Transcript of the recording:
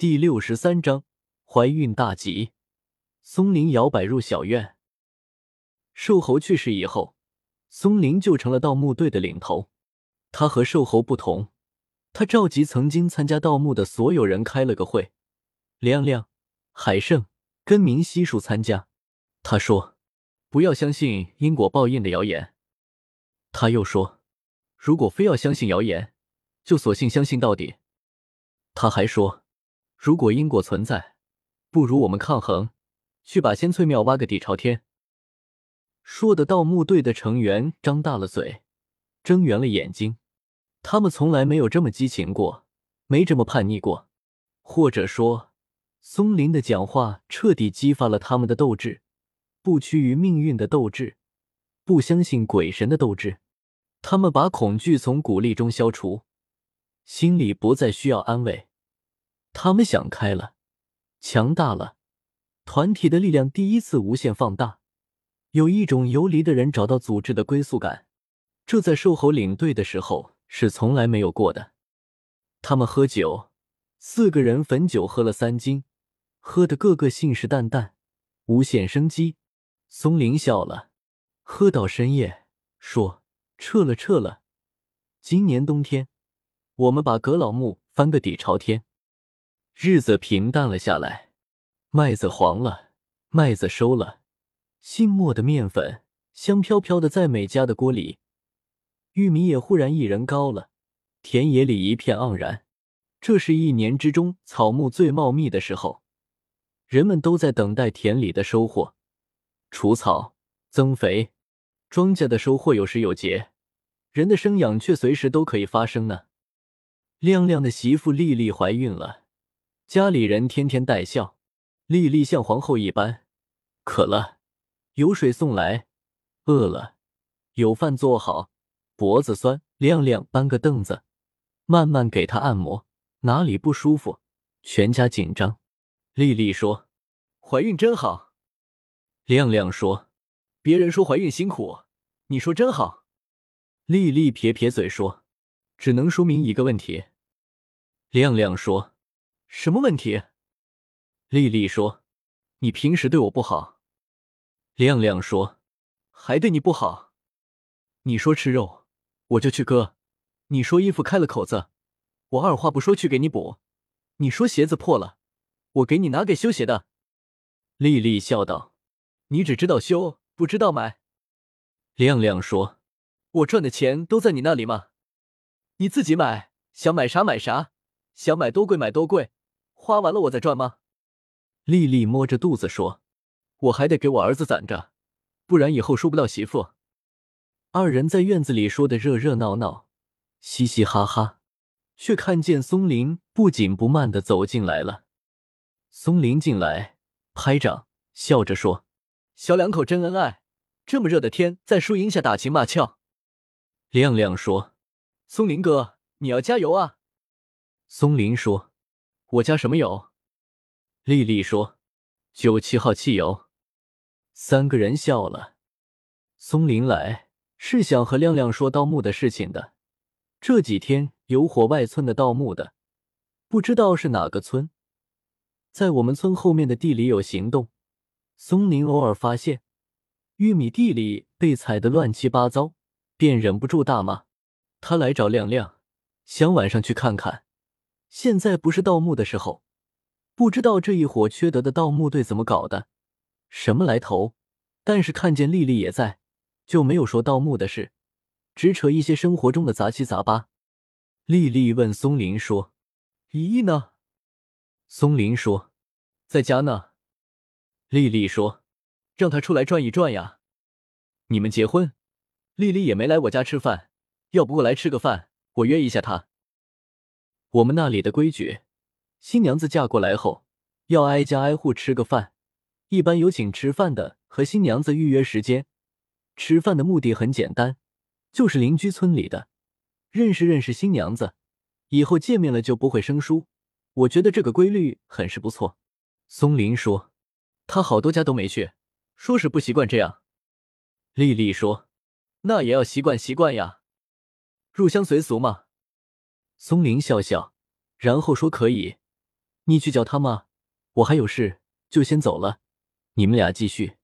第六十三章怀孕大吉。松林摇摆入小院。瘦猴去世以后，松林就成了盗墓队的领头。他和瘦猴不同，他召集曾经参加盗墓的所有人开了个会。亮亮、海胜、根明悉数参加。他说：“不要相信因果报应的谣言。”他又说：“如果非要相信谣言，就索性相信到底。”他还说。如果因果存在，不如我们抗衡，去把仙翠庙挖个底朝天。说的盗墓队的成员张大了嘴，睁圆了眼睛。他们从来没有这么激情过，没这么叛逆过。或者说，松林的讲话彻底激发了他们的斗志，不屈于命运的斗志，不相信鬼神的斗志。他们把恐惧从鼓励中消除，心里不再需要安慰。他们想开了，强大了，团体的力量第一次无限放大，有一种游离的人找到组织的归宿感，这在兽猴领队的时候是从来没有过的。他们喝酒，四个人汾酒喝了三斤，喝的个个信誓旦旦，无限生机。松林笑了，喝到深夜，说：“撤了，撤了，今年冬天，我们把葛老木翻个底朝天。”日子平淡了下来，麦子黄了，麦子收了，新磨的面粉香飘飘的在每家的锅里，玉米也忽然一人高了，田野里一片盎然。这是一年之中草木最茂密的时候，人们都在等待田里的收获，除草、增肥。庄稼的收获有时有节，人的生养却随时都可以发生呢。亮亮的媳妇丽丽怀孕了。家里人天天带笑，丽丽像皇后一般。渴了，有水送来；饿了，有饭做好。脖子酸，亮亮搬个凳子，慢慢给她按摩。哪里不舒服，全家紧张。丽丽说：“怀孕真好。”亮亮说：“别人说怀孕辛苦，你说真好。”丽丽撇撇嘴说：“只能说明一个问题。”亮亮说。什么问题？丽丽说：“你平时对我不好。”亮亮说：“还对你不好？你说吃肉，我就去割；你说衣服开了口子，我二话不说去给你补；你说鞋子破了，我给你拿给修鞋的。”丽丽笑道：“你只知道修，不知道买。”亮亮说：“我赚的钱都在你那里吗？你自己买，想买啥买啥，想买多贵买多贵。”花完了我再赚吗？丽丽摸着肚子说：“我还得给我儿子攒着，不然以后收不到媳妇。”二人在院子里说的热热闹闹，嘻嘻哈哈，却看见松林不紧不慢的走进来了。松林进来，拍掌，笑着说：“小两口真恩爱，这么热的天，在树荫下打情骂俏。”亮亮说：“松林哥，你要加油啊！”松林说。我加什么油？丽丽说：“九七号汽油。”三个人笑了。松林来是想和亮亮说盗墓的事情的。这几天有火外村的盗墓的，不知道是哪个村，在我们村后面的地里有行动。松林偶尔发现玉米地里被踩得乱七八糟，便忍不住大骂。他来找亮亮，想晚上去看看。现在不是盗墓的时候，不知道这一伙缺德的盗墓队怎么搞的，什么来头？但是看见丽丽也在，就没有说盗墓的事，只扯一些生活中的杂七杂八。丽丽问松林说：“依依呢？”松林说：“在家呢。”丽丽说：“让他出来转一转呀。”你们结婚，丽丽也没来我家吃饭，要不过来吃个饭，我约一下她。我们那里的规矩，新娘子嫁过来后要挨家挨户吃个饭。一般有请吃饭的和新娘子预约时间。吃饭的目的很简单，就是邻居村里的认识认识新娘子，以后见面了就不会生疏。我觉得这个规律很是不错。松林说：“他好多家都没去，说是不习惯这样。”丽丽说：“那也要习惯习惯呀，入乡随俗嘛。”松林笑笑，然后说：“可以，你去叫他吗？我还有事，就先走了，你们俩继续。